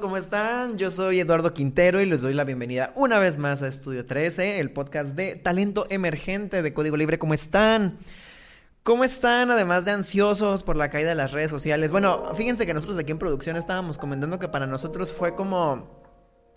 ¿cómo están? Yo soy Eduardo Quintero y les doy la bienvenida una vez más a Estudio 13, el podcast de talento emergente de Código Libre. ¿Cómo están? ¿Cómo están? Además de ansiosos por la caída de las redes sociales. Bueno, fíjense que nosotros aquí en producción estábamos comentando que para nosotros fue como...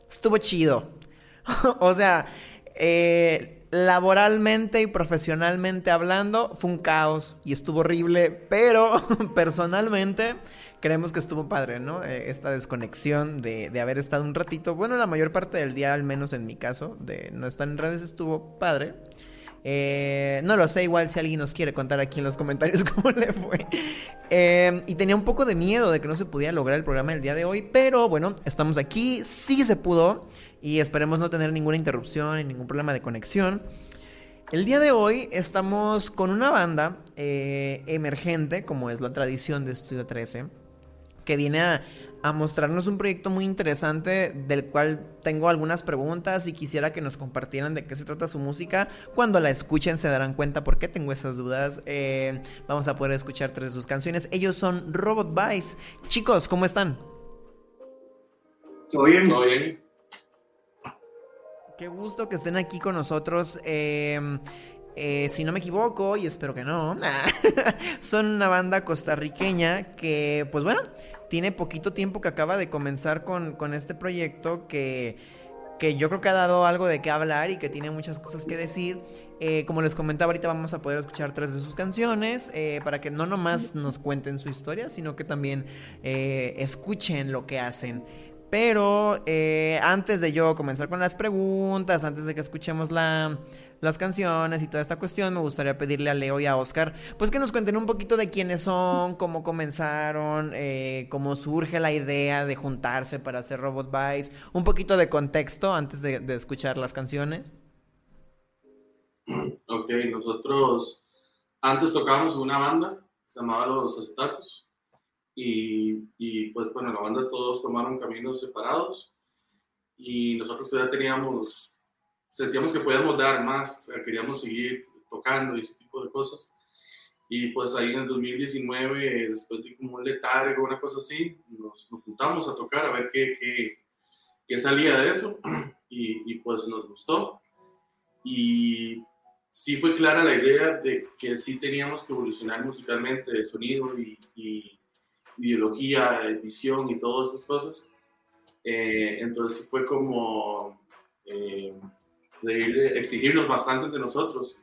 Estuvo chido. o sea, eh, laboralmente y profesionalmente hablando, fue un caos y estuvo horrible, pero personalmente creemos que estuvo padre, ¿no? Eh, esta desconexión de, de, haber estado un ratito, bueno, la mayor parte del día, al menos en mi caso, de no estar en redes, estuvo padre. Eh, no lo sé, igual si alguien nos quiere contar aquí en los comentarios cómo le fue. Eh, y tenía un poco de miedo de que no se pudiera lograr el programa el día de hoy, pero bueno, estamos aquí, sí se pudo y esperemos no tener ninguna interrupción y ningún problema de conexión. El día de hoy estamos con una banda emergente, como es la tradición de Estudio 13 que viene a, mostrarnos un proyecto muy interesante del cual tengo algunas preguntas y quisiera que nos compartieran de qué se trata su música. Cuando la escuchen se darán cuenta por qué tengo esas dudas. Eh, vamos a poder escuchar tres de sus canciones. Ellos son Robot Vice. Chicos, ¿cómo están? Todo bien. Todo bien. Qué gusto que estén aquí con nosotros. Eh, eh, si no me equivoco, y espero que no, son una banda costarriqueña que, pues bueno, tiene poquito tiempo que acaba de comenzar con, este proyecto que, que, yo creo que ha dado algo de qué hablar y que tiene muchas cosas que decir. Eh, como les comentaba, ahorita vamos a poder escuchar tres de sus canciones eh, para que no nomás nos cuenten su historia, sino que también escuchen lo que hacen. Pero antes de yo comenzar con las preguntas, antes de que escuchemos la, las canciones y toda esta cuestión, me gustaría pedirle a Leo y a Oscar, pues que nos cuenten un poquito de quiénes son, cómo comenzaron, eh, cómo surge la idea de juntarse para hacer Robot Vice, un poquito de contexto antes de, escuchar las canciones. Ok, nosotros antes tocábamos una banda, se llamaba Los Acetatos, y, y pues bueno, la banda todos tomaron caminos separados, y nosotros todavía teníamos sentíamos que podíamos dar más, queríamos seguir tocando y ese tipo de cosas. Y pues ahí en el 2019, después de como un letargo, una cosa así, nos, juntamos a tocar a ver qué, qué, qué salía de eso y, y, pues nos gustó. Y sí fue clara la idea de que sí teníamos que evolucionar musicalmente, de sonido y, y ideología, visión y todas esas cosas. Eh, entonces fue como... Eh, de exigirnos bastante de nosotros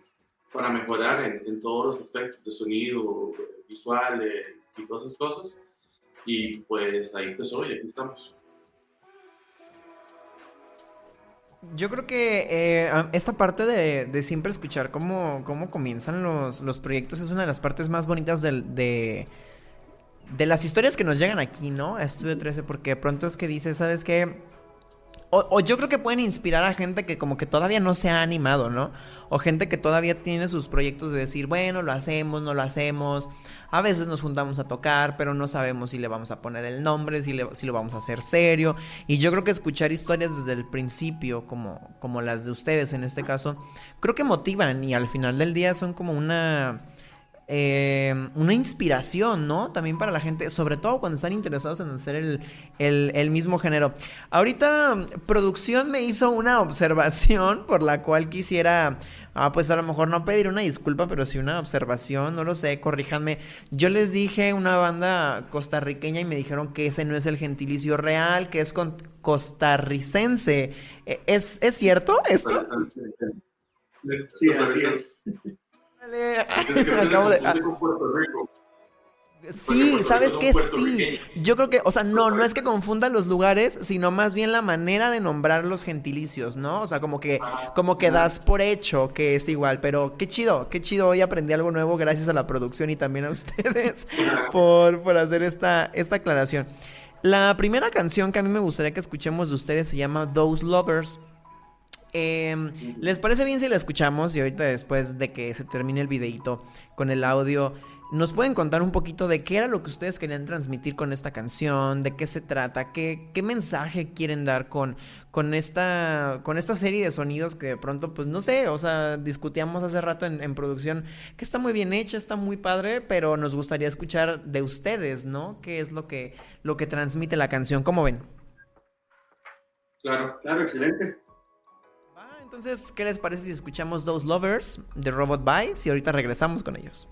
para mejorar en, todos los aspectos de sonido, visual y todas esas cosas. Y pues ahí empezó y aquí estamos. Yo creo que eh, esta parte de, siempre escuchar cómo, cómo comienzan los, los, proyectos es una de las partes más bonitas del, de, de las historias que nos llegan aquí, ¿no? A Estudio 13, porque de pronto es que dices, ¿sabes qué? O, yo creo que pueden inspirar a gente que como que todavía no se ha animado, ¿no? O gente que todavía tiene sus proyectos de decir, bueno, lo hacemos, no lo hacemos. A veces nos juntamos a tocar, pero no sabemos si le vamos a poner el nombre, si, si lo vamos a hacer serio. Y yo creo que escuchar historias desde el principio, como, como las de ustedes en este caso, creo que motivan y al final del día son como una eh, una inspiración, ¿no? También para la gente, sobre todo cuando están interesados en hacer el, mismo género. Ahorita producción me hizo una observación por la cual quisiera, ah, pues a lo mejor no pedir una disculpa, pero sí una observación, no lo sé, corríjanme. Yo les dije una banda costarriqueña y me dijeron que ese no es el gentilicio real, que es costarricense. ¿E-, ¿Es, ¿Es cierto esto? Sí, así es. Acabo de. Ah. Sí, ¿sabes qué? Sí. Yo creo que, o sea, no, no es que confundan los lugares, sino más bien la manera de nombrar los gentilicios, ¿no? O sea, como que, como que das por hecho que es igual, pero qué chido, qué chido. Hoy aprendí algo nuevo gracias a la producción y también a ustedes por, por hacer esta, esta aclaración. La primera canción que a mí me gustaría que escuchemos de ustedes se llama Those Lovers. Em, ¿Les parece bien si la escuchamos? Y ahorita después de que se termine el videito con el audio, ¿nos pueden contar un poquito de qué era lo que ustedes querían transmitir con esta canción? ¿De qué se trata? ¿Qué, mensaje quieren dar con, con, esta, con esta serie de sonidos que de pronto, pues no sé, o sea, discutíamos hace rato en, en producción que está muy bien hecha, está muy padre, pero nos gustaría escuchar de ustedes, ¿no? ¿Qué es lo que, lo que transmite la canción? ¿Cómo ven? Claro, claro, excelente. Entonces, ¿qué les parece si escuchamos Those Lovers de Robot Vice y ahorita regresamos con ellos?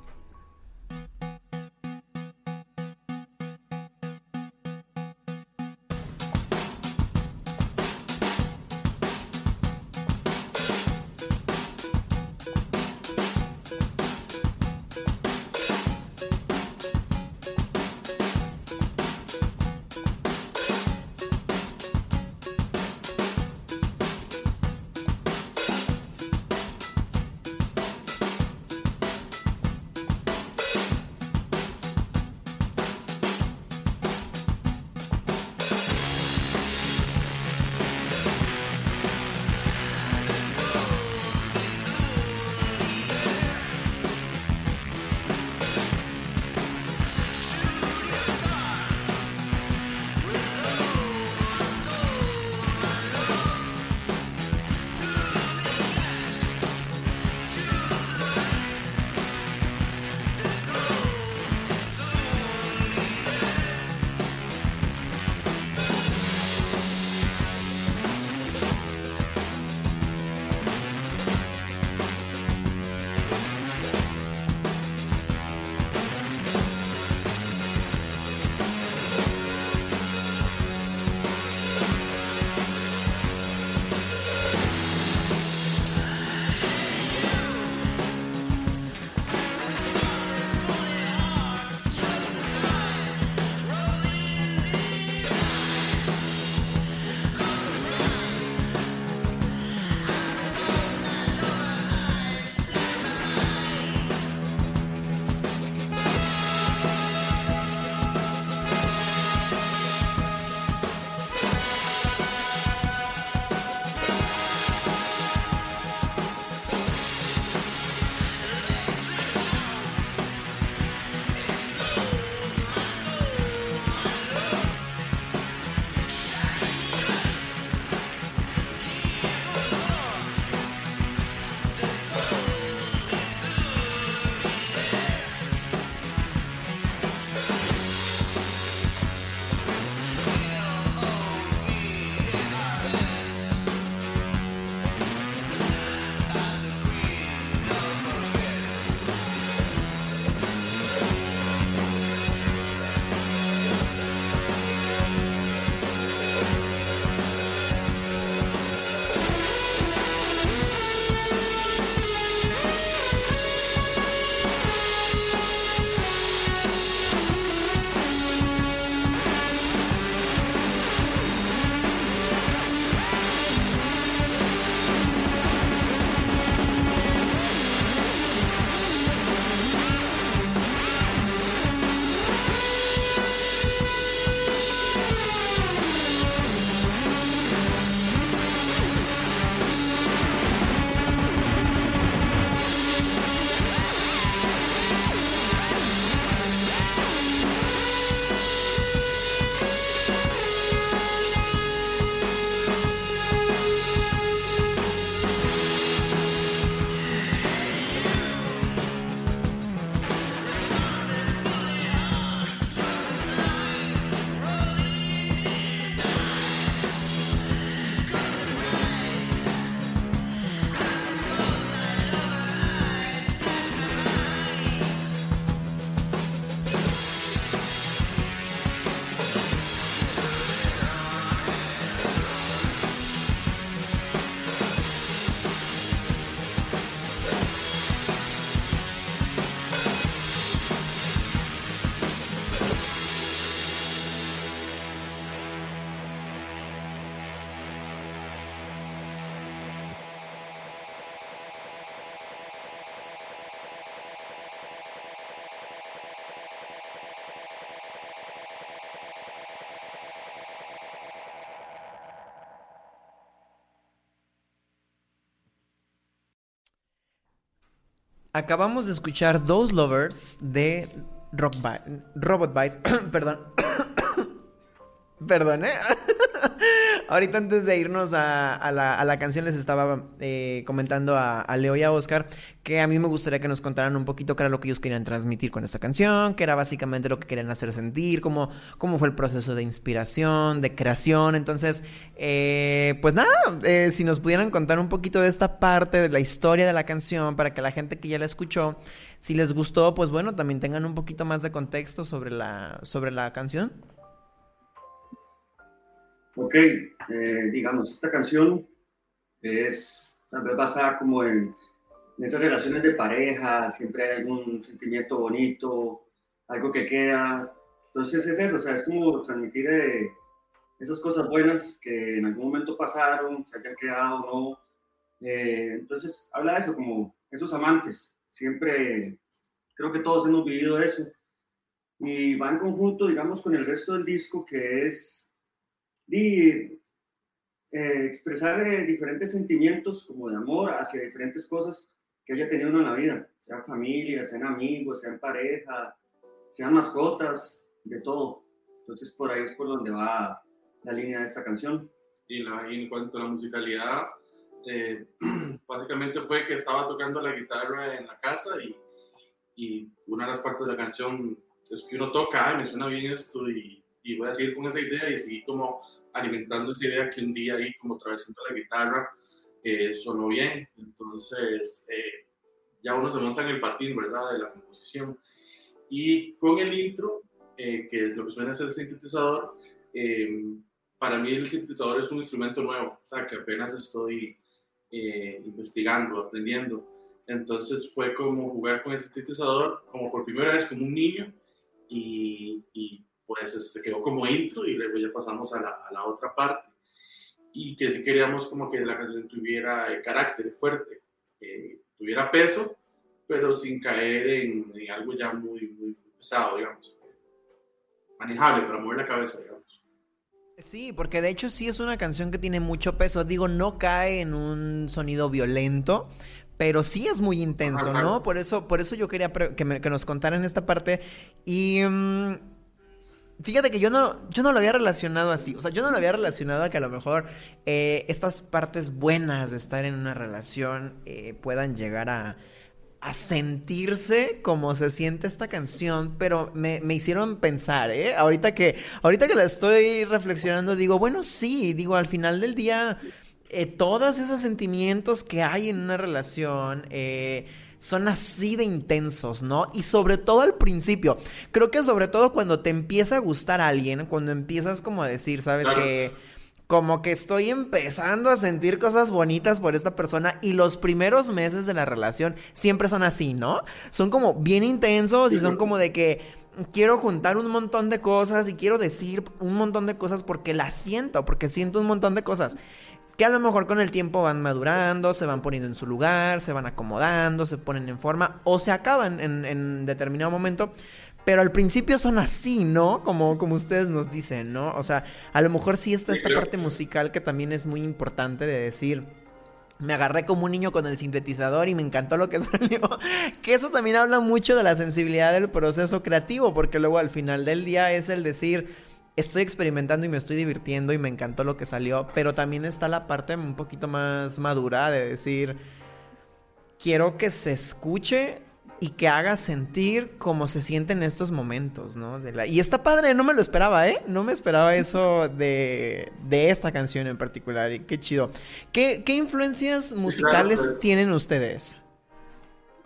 Acabamos de escuchar Those Lovers de Rock Robot Bites. Perdón. Perdón, ¿eh? Ahorita antes de irnos a, la, canción les estaba eh, comentando a, Leo y a Oscar que a mí me gustaría que nos contaran un poquito qué era lo que ellos querían transmitir con esta canción, qué era básicamente lo que querían hacer sentir, cómo, cómo fue el proceso de inspiración, de creación. Entonces, eh, pues nada, eh, si nos pudieran contar un poquito de esta parte de la historia de la canción para que la gente que ya la escuchó, si les gustó, pues bueno, también tengan un poquito más de contexto sobre la, sobre la canción. Ok, eh, digamos, esta canción es tal vez basada como en, esas relaciones de pareja, siempre hay algún sentimiento bonito, algo que queda. Entonces es eso, o sea, es como transmitir eh, esas cosas buenas que en algún momento pasaron, se hayan quedado o no. Eh, entonces habla de eso, como esos amantes. Siempre creo que todos hemos vivido eso. Y va en conjunto, digamos, con el resto del disco, que es y eh, expresar eh, diferentes sentimientos como de amor hacia diferentes cosas que haya tenido uno en la vida, sean familia, sean amigos, sean pareja, sean mascotas, de todo. Entonces por ahí es por donde va la línea de esta canción. Y, en cuanto a la musicalidad, eh, básicamente fue que estaba tocando la guitarra en la casa y, una de las partes de la canción es que uno toca, y me suena bien esto y y voy a seguir con esa idea y seguir como alimentando esa idea que un día ahí como atravesando la guitarra eh, sonó bien. Entonces eh, ya uno se monta en el patín, ¿verdad? De la composición. Y con el intro, eh, que es lo que suena ser el sintetizador, para mí el sintetizador es un instrumento nuevo, o sea, que apenas estoy investigando, aprendiendo. Entonces fue como jugar con el sintetizador como por primera vez como un niño y, y pues se quedó como intro y luego ya pasamos a la, a la otra parte. Y que si queríamos como que la canción tuviera eh, carácter fuerte, tuviera peso, pero sin caer en, algo ya muy, muy pesado, digamos. Manejable para mover la cabeza, digamos. Sí, porque de hecho sí es una canción que tiene mucho peso. Digo, no cae en un sonido violento, pero sí es muy intenso, ¿no? Por eso, por eso yo quería que, me, que nos contaran esta parte. Y mm, Fíjate que yo no, yo no lo había relacionado así. O sea, yo no lo había relacionado a que a lo mejor eh, estas partes buenas de estar en una relación eh, puedan llegar a, a, sentirse como se siente esta canción. Pero me, me, hicieron pensar, ¿eh? Ahorita que, ahorita que la estoy reflexionando, digo, bueno, sí, digo, al final del día, eh, todos esos sentimientos que hay en una relación, eh son así de intensos, ¿no? Y sobre todo al principio. Creo que sobre todo cuando te empieza a gustar a alguien, cuando empiezas como a decir, ¿sabes que Como que estoy empezando a sentir cosas bonitas por esta persona y los primeros meses de la relación siempre son así, ¿no? Son como bien intensos y son como de que quiero juntar un montón de cosas y quiero decir un montón de cosas porque las siento, porque siento un montón de cosas que a lo mejor con el tiempo van madurando, se van poniendo en su lugar, se van acomodando, se ponen en forma o se acaban en, determinado momento. Pero al principio son así, ¿no? Como, como ustedes nos dicen, ¿no? O sea, a lo mejor sí está esta parte musical que también es muy importante de decir, me agarré como un niño con el sintetizador y me encantó lo que salió. Que eso también habla mucho de la sensibilidad del proceso creativo, porque luego al final del día es el decir, estoy experimentando y me estoy divirtiendo y me encantó lo que salió, pero también está la parte un poquito más madura de decir, quiero que se escuche y que haga sentir cómo se siente en estos momentos, ¿no? Y está padre, no me lo esperaba, ¿eh? No me esperaba eso de, esta canción en particular, y qué chido. ¿Qué, influencias musicales pues. tienen ustedes?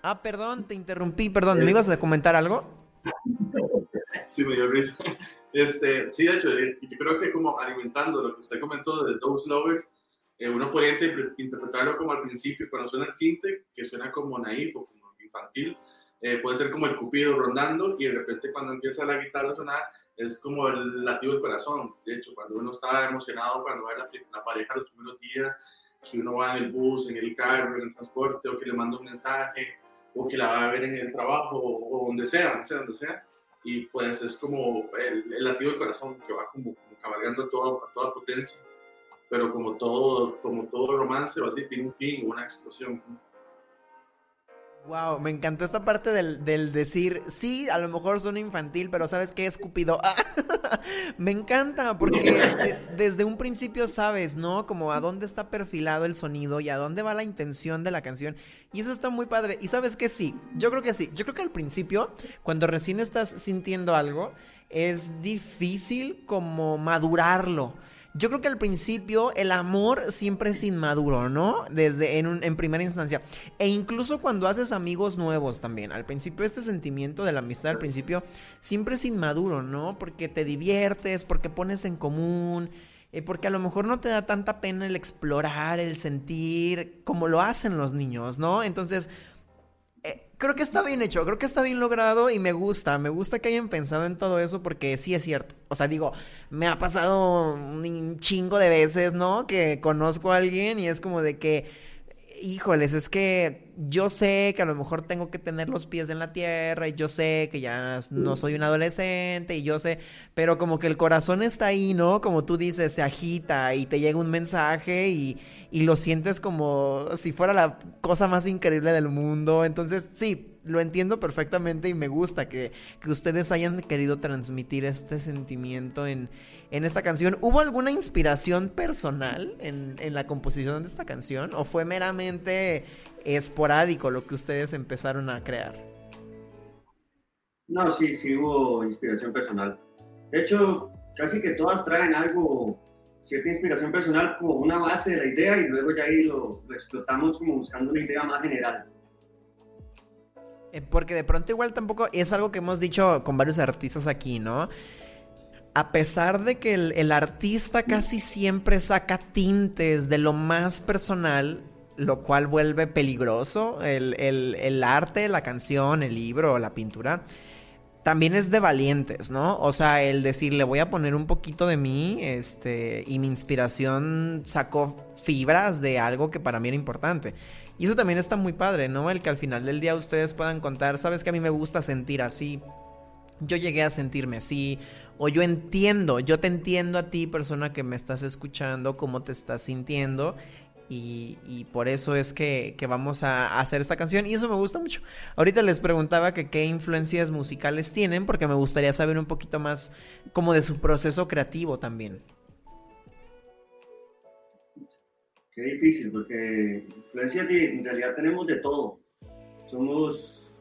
Ah, perdón, te interrumpí, perdón, ¿me ibas a comentar algo? Sí, me dio risa. Este, sí, de hecho, yo creo que como alimentando lo que usted comentó de Those Lovers, eh, uno podría interpretarlo como al principio, cuando suena el cinte, que suena como naif o como infantil, eh, puede ser como el cupido rondando y de repente cuando empieza la guitarra a sonar es como el latido del corazón. De hecho, cuando uno está emocionado, cuando va la, la pareja los primeros días, que uno va en el bus, en el carro, en el transporte, o que le manda un mensaje, o que la va a ver en el trabajo, o, sea, donde sea, donde sea y pues es como el, el latido del corazón que va como, cabalgando a toda, toda potencia, pero como todo, como todo romance, va a ser tiene un fin, una explosión. Wow, me encantó esta parte del, del, decir, sí, a lo mejor son infantil, pero ¿sabes qué, Escupido? me encanta, porque desde un principio sabes, ¿no? Como a dónde está perfilado el sonido y a dónde va la intención de la canción. Y eso está muy padre. Y sabes que sí, yo creo que sí. Yo creo que al principio, cuando recién estás sintiendo algo, es difícil como madurarlo. Yo creo que al principio el amor siempre es inmaduro, ¿no? Desde en, en primera instancia. E incluso cuando haces amigos nuevos también. Al principio este sentimiento de la amistad al principio siempre es inmaduro, ¿no? Porque te diviertes, porque pones en común. Eh, porque a lo mejor no te da tanta pena el explorar, el sentir, como lo hacen los niños, ¿no? Entonces, creo que está bien hecho, creo que está bien logrado y me gusta, me gusta que hayan pensado en todo eso porque sí es cierto. O sea, digo, me ha pasado un chingo de veces, ¿no? Que conozco a alguien y es como de que, híjoles, es que yo sé que a lo mejor tengo que tener los pies en la tierra y yo sé que ya no soy un adolescente y yo sé, pero como que el corazón está ahí, ¿no? Como tú dices, se agita y te llega un mensaje y y lo sientes como si fuera la cosa más increíble del mundo. Entonces, sí, lo entiendo perfectamente y me gusta que, ustedes hayan querido transmitir este sentimiento en, esta canción. ¿Hubo alguna inspiración personal en, en la composición de esta canción o fue meramente esporádico lo que ustedes empezaron a crear? No, sí, sí hubo inspiración personal. De hecho, casi que todas traen algo cierta inspiración personal como una base de la idea y luego ya ahí lo, explotamos como buscando una idea más general. Eh, porque de pronto igual tampoco es algo que hemos dicho con varios artistas aquí, ¿no? A pesar de que el, artista casi siempre saca tintes de lo más personal, lo cual vuelve peligroso el, el arte, la canción, el libro, la pintura también es de valientes, ¿no? O sea, el decir, le voy a poner un poquito de mí, este, y mi inspiración sacó fibras de algo que para mí era importante. Y eso también está muy padre, ¿no? El que al final del día ustedes puedan contar, sabes que a mí me gusta sentir así, yo llegué a sentirme así, o yo entiendo, yo te entiendo a ti, persona que me estás escuchando, cómo te estás sintiendo, y, por eso es que, vamos a hacer esta canción y eso me gusta mucho. Ahorita les preguntaba que qué influencias musicales tienen porque me gustaría saber un poquito más como de su proceso creativo también. Qué difícil porque influencias en realidad tenemos de todo. Somos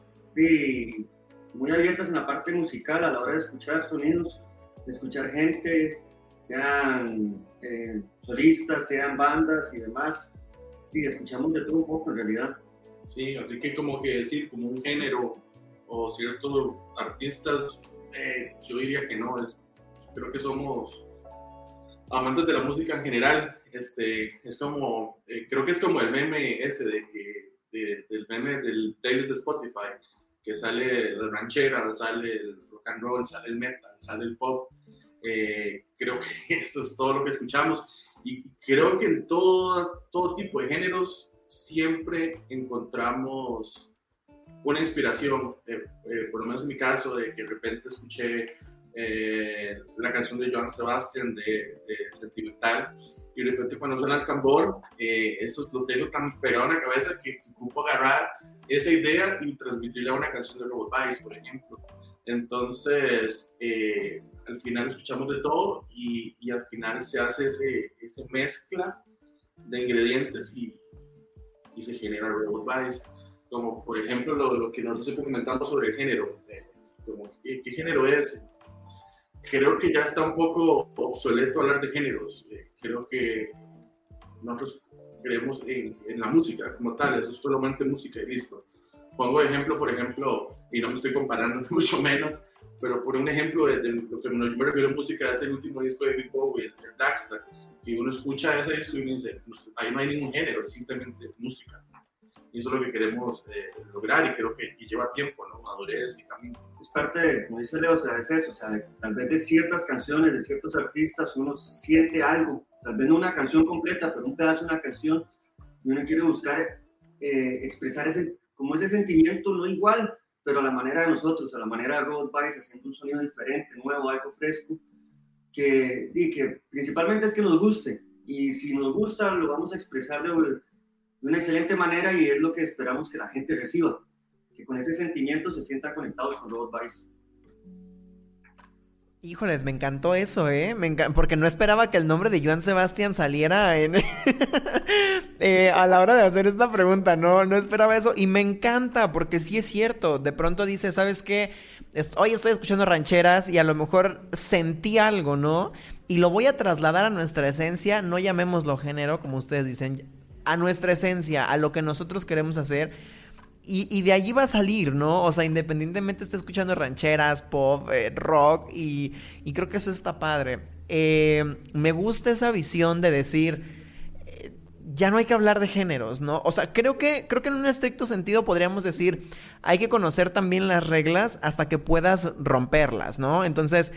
muy abiertos en la parte musical a la hora de escuchar sonidos, de escuchar gente, sean eh, solistas, sean bandas y demás. Y escuchamos de todo un poco en realidad. Sí, así que como que decir, como un género o ciertos artistas, eh, yo diría que no, es, creo que somos amantes de la música en general. Este, es como, eh, creo que es como el meme ese de que, del meme del playlist de Spotify, que sale la ranchera, sale el rock and roll, sale el metal, sale el pop eh, creo que eso es todo lo que escuchamos. Y creo que en todo, todo tipo de géneros siempre encontramos una inspiración. Eh, eh, por lo menos en mi caso, de que de repente escuché la canción de Joan Sebastian de, Sentimental y de repente cuando suena el tambor, eso lo tengo tan pegado en la cabeza que ocupo agarrar esa idea y transmitirla a una canción de Robot Vice, por ejemplo. Entonces, al final escuchamos de todo y, y al final se hace ese, mezcla de ingredientes y, y, se genera Robot Vice. Como por ejemplo lo, lo que nosotros comentamos sobre el género. Como, ¿qué, género es? Creo que ya está un poco obsoleto hablar de géneros. Eh, creo que nosotros creemos en, en, la música como tal, eso es solamente música y listo. Pongo ejemplo, por ejemplo, y no me estoy comparando mucho menos, pero por un ejemplo de, lo que me refiero a música es el último disco de Big Bowie, el, el Daxter, que uno escucha ese disco y dice, pues, ahí no hay ningún género, es simplemente música. Y eso es lo que queremos eh, lograr y creo que lleva tiempo, ¿no? Madurez y camino. Es parte, de, como dice Leo, o sea, es eso, o sea, tal vez de ciertas canciones, de ciertos artistas, uno siente algo, tal vez no una canción completa, pero un pedazo de una canción, y uno quiere buscar eh, expresar ese, como ese sentimiento no igual, pero a la manera de nosotros, a la manera de Road Vice, haciendo un sonido diferente, nuevo, algo fresco, que, y que principalmente es que nos guste. Y si nos gusta, lo vamos a expresar de, una excelente manera y es lo que esperamos que la gente reciba. que con ese sentimiento se sientan conectados con Robot Vice. Híjoles, me encantó eso, ¿eh? Porque no esperaba que el nombre de Joan Sebastián saliera en... Eh, a la hora de hacer esta pregunta, no, no esperaba eso. Y me encanta, porque sí es cierto. De pronto dice, ¿sabes qué? Hoy estoy escuchando rancheras y a lo mejor sentí algo, ¿no? Y lo voy a trasladar a nuestra esencia, no llamémoslo género, como ustedes dicen, a nuestra esencia, a lo que nosotros queremos hacer y, de allí va a salir, ¿no? O sea, independientemente esté escuchando rancheras, pop, eh, rock, y, creo que eso está padre. Eh, me gusta esa visión de decir, eh, ya no hay que hablar de géneros, ¿no? O sea, creo que, creo que en un estricto sentido podríamos decir, hay que conocer también las reglas hasta que puedas romperlas, ¿no? Entonces,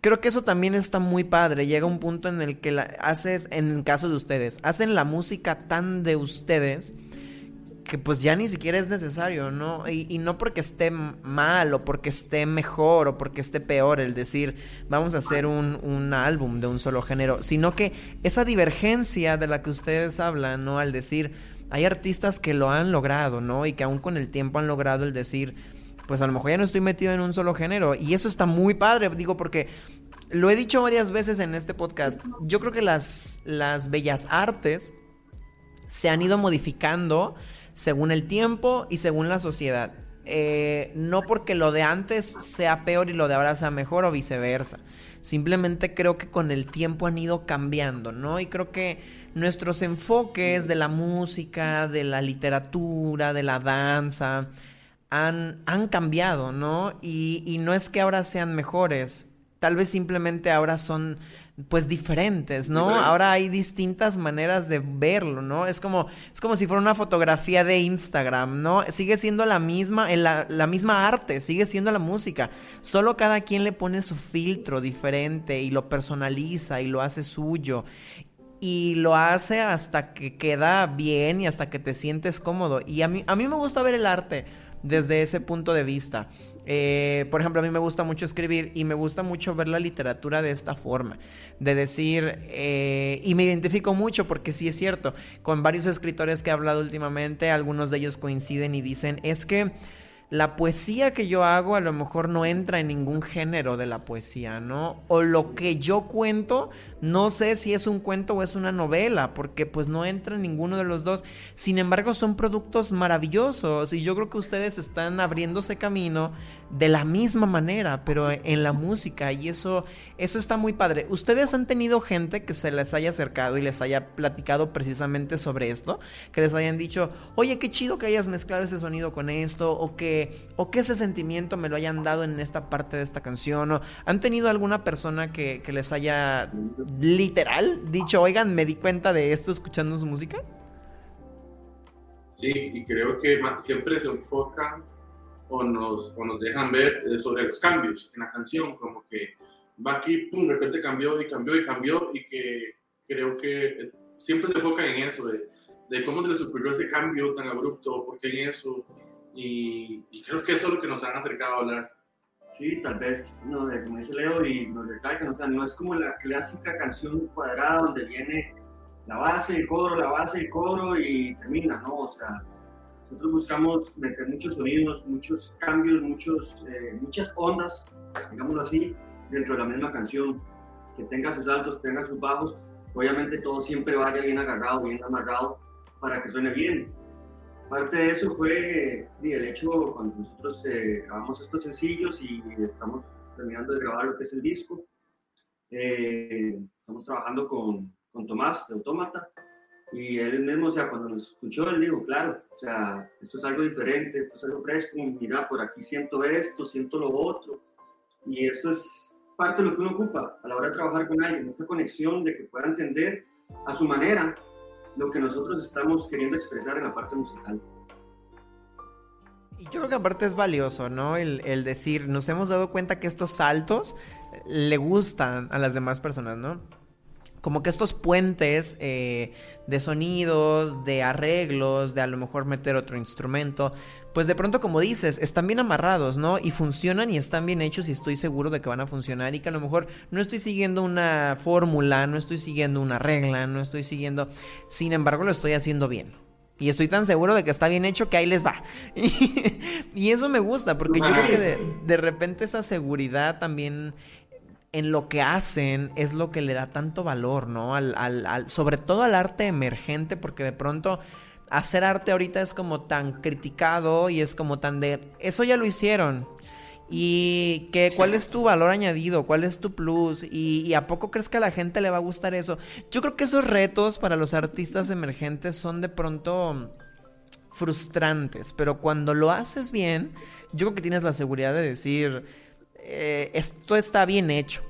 creo que eso también está muy padre. Llega un punto en el que la, haces, en el caso de ustedes, hacen la música tan de ustedes que pues ya ni siquiera es necesario, ¿no? Y, no porque esté mal o porque esté mejor o porque esté peor el decir vamos a hacer un, un, álbum de un solo género, sino que esa divergencia de la que ustedes hablan, ¿no? Al decir, hay artistas que lo han logrado, ¿no? Y que aún con el tiempo han logrado el decir, pues a lo mejor ya no estoy metido en un solo género. Y eso está muy padre, digo, porque lo he dicho varias veces en este podcast, yo creo que las, las bellas artes se han ido modificando según el tiempo y según la sociedad. Eh, no porque lo de antes sea peor y lo de ahora sea mejor o viceversa. Simplemente creo que con el tiempo han ido cambiando, ¿no? Y creo que nuestros enfoques de la música, de la literatura, de la danza, han, han cambiado, ¿no? Y, y no es que ahora sean mejores, tal vez simplemente ahora son pues diferentes, ¿no? Ahora hay distintas maneras de verlo, ¿no? Es como, es como si fuera una fotografía de Instagram, ¿no? Sigue siendo la misma, la, la misma arte, sigue siendo la música. Solo cada quien le pone su filtro diferente y lo personaliza y lo hace suyo. Y lo hace hasta que queda bien y hasta que te sientes cómodo. Y a mí, a mí me gusta ver el arte desde ese punto de vista. Eh, por ejemplo, a mí me gusta mucho escribir y me gusta mucho ver la literatura de esta forma, de decir, eh, y me identifico mucho porque sí es cierto, con varios escritores que he hablado últimamente, algunos de ellos coinciden y dicen, es que la poesía que yo hago a lo mejor no entra en ningún género de la poesía, ¿no? O lo que yo cuento, no sé si es un cuento o es una novela, porque pues no entra en ninguno de los dos. Sin embargo, son productos maravillosos y yo creo que ustedes están abriéndose camino de la misma manera, pero en la música y eso eso está muy padre. ¿Ustedes han tenido gente que se les haya acercado y les haya platicado precisamente sobre esto? Que les hayan dicho, "Oye, qué chido que hayas mezclado ese sonido con esto" o que o que ese sentimiento me lo hayan dado en esta parte de esta canción o han tenido alguna persona que, que les haya literal dicho, "Oigan, me di cuenta de esto escuchando su música"? Sí, y creo que siempre se enfocan o nos, o nos dejan ver eh, sobre los cambios en la canción, como que va aquí, pum, de repente cambió y cambió y cambió y que creo que eh, siempre se enfocan en eso, de, de cómo se les ocurrió ese cambio tan abrupto, por qué en eso, y, creo que eso es lo que nos han acercado a hablar. Sí, tal vez, no, como dice Leo, y nos recalcan, o sea, no es como la clásica canción cuadrada donde viene la base, el coro, la base, el coro y termina, ¿no? O sea, nosotros buscamos meter muchos sonidos, muchos cambios, muchos, eh, muchas ondas, digámoslo así, dentro de la misma canción, que tenga sus altos, tenga sus bajos, obviamente todo siempre vaya bien agarrado, bien amarrado, para que suene bien. Parte de eso fue el hecho cuando nosotros eh, grabamos estos sencillos y estamos terminando de grabar lo que es el disco. Eh, estamos trabajando con, con Tomás de Autómata y él mismo, o sea, cuando nos escuchó, él dijo, claro, o sea, esto es algo diferente, esto es algo fresco, mira, por aquí siento esto, siento lo otro. Y eso es parte de lo que uno ocupa a la hora de trabajar con alguien, esta conexión de que pueda entender a su manera lo que nosotros estamos queriendo expresar en la parte musical. Y yo creo que aparte es valioso, ¿no? El, el decir, nos hemos dado cuenta que estos saltos le gustan a las demás personas, ¿no? Como que estos puentes eh, de sonidos, de arreglos, de a lo mejor meter otro instrumento, pues de pronto como dices, están bien amarrados, ¿no? Y funcionan y están bien hechos y estoy seguro de que van a funcionar y que a lo mejor no estoy siguiendo una fórmula, no estoy siguiendo una regla, no estoy siguiendo, sin embargo lo estoy haciendo bien. Y estoy tan seguro de que está bien hecho que ahí les va. Y, eso me gusta, porque yo creo que de, de repente esa seguridad también en lo que hacen es lo que le da tanto valor, ¿no? Al, al, sobre todo al arte emergente, porque de pronto hacer arte ahorita es como tan criticado y es como tan de, eso ya lo hicieron. ¿Y que, cuál es tu valor añadido? ¿Cuál es tu plus? ¿Y, ¿Y, a poco crees que a la gente le va a gustar eso? Yo creo que esos retos para los artistas emergentes son de pronto frustrantes, pero cuando lo haces bien, yo creo que tienes la seguridad de decir, eh, esto está bien hecho.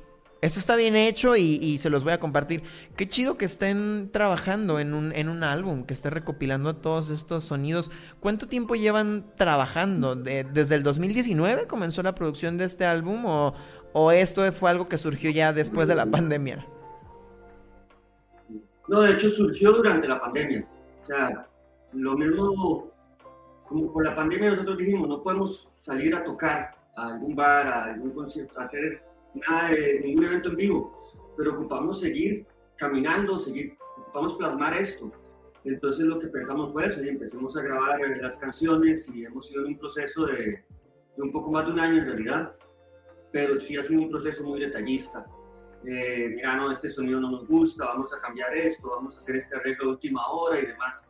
Esto está bien hecho y, se los voy a compartir. Qué chido que estén trabajando en un, en un álbum, que esté recopilando todos estos sonidos. ¿Cuánto tiempo llevan trabajando? ¿Desde el 2019 comenzó la producción de este álbum o, o esto fue algo que surgió ya después de la pandemia? No, de hecho surgió durante la pandemia. O sea, lo mismo, como por la pandemia nosotros dijimos, no podemos salir a tocar a algún bar, a algún concierto, a hacer nada de ningún evento en vivo, pero ocupamos seguir caminando, seguir, ocupamos plasmar esto. Entonces lo que pensamos fue eso y empezamos a grabar las canciones y hemos sido en un proceso de, de, un poco más de un año en realidad, pero sí ha sido un proceso muy detallista. Eh, mira, no, este sonido no nos gusta, vamos a cambiar esto, vamos a hacer este arreglo de última hora y demás.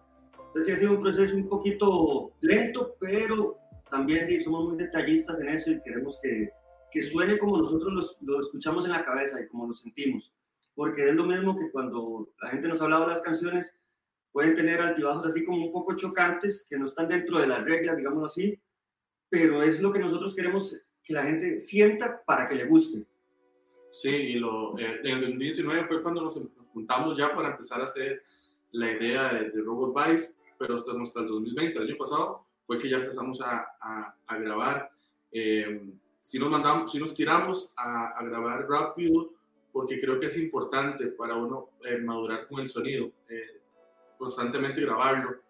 Entonces ha sido un proceso un poquito lento, pero también somos muy detallistas en eso y queremos que, que suene como nosotros lo escuchamos en la cabeza y como lo sentimos. Porque es lo mismo que cuando la gente nos ha hablado de las canciones, pueden tener altibajos así como un poco chocantes, que no están dentro de las reglas, digamos así, pero es lo que nosotros queremos que la gente sienta para que le guste. Sí, y lo, eh, en el 2019 fue cuando nos juntamos ya para empezar a hacer la idea de, Robot Vice, pero hasta, hasta el 2020, el año pasado, fue que ya empezamos a, a, grabar. Eh, si nos mandamos, si nos tiramos a, a, grabar rápido, porque creo que es importante para uno eh, madurar con el sonido, eh, constantemente grabarlo.